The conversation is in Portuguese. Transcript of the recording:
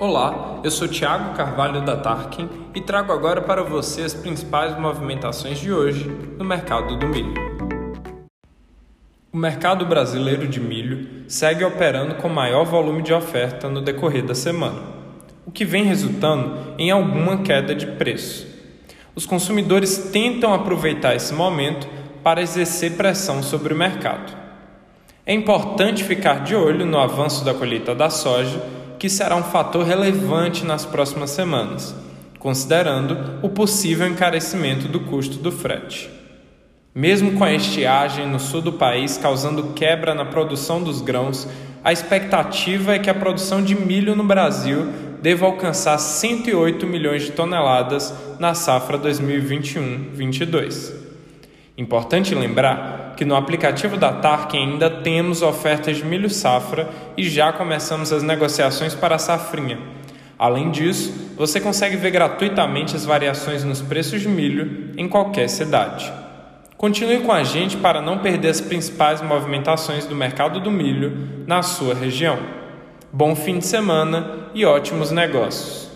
Olá, eu sou Thiago Carvalho da Tarkin e trago agora para você as principais movimentações de hoje no mercado do milho. O mercado brasileiro de milho segue operando com maior volume de oferta no decorrer da semana, o que vem resultando em alguma queda de preço. Os consumidores tentam aproveitar esse momento para exercer pressão sobre o mercado. É importante ficar de olho no avanço da colheita da soja que será um fator relevante nas próximas semanas, considerando o possível encarecimento do custo do frete. Mesmo com a estiagem no sul do país causando quebra na produção dos grãos, a expectativa é que a produção de milho no Brasil deva alcançar 108 milhões de toneladas na safra 2021-22. Importante lembrar que no aplicativo da TARC ainda temos ofertas de milho safra e já começamos as negociações para a safrinha. Além disso, você consegue ver gratuitamente as variações nos preços de milho em qualquer cidade. Continue com a gente para não perder as principais movimentações do mercado do milho na sua região. Bom fim de semana e ótimos negócios!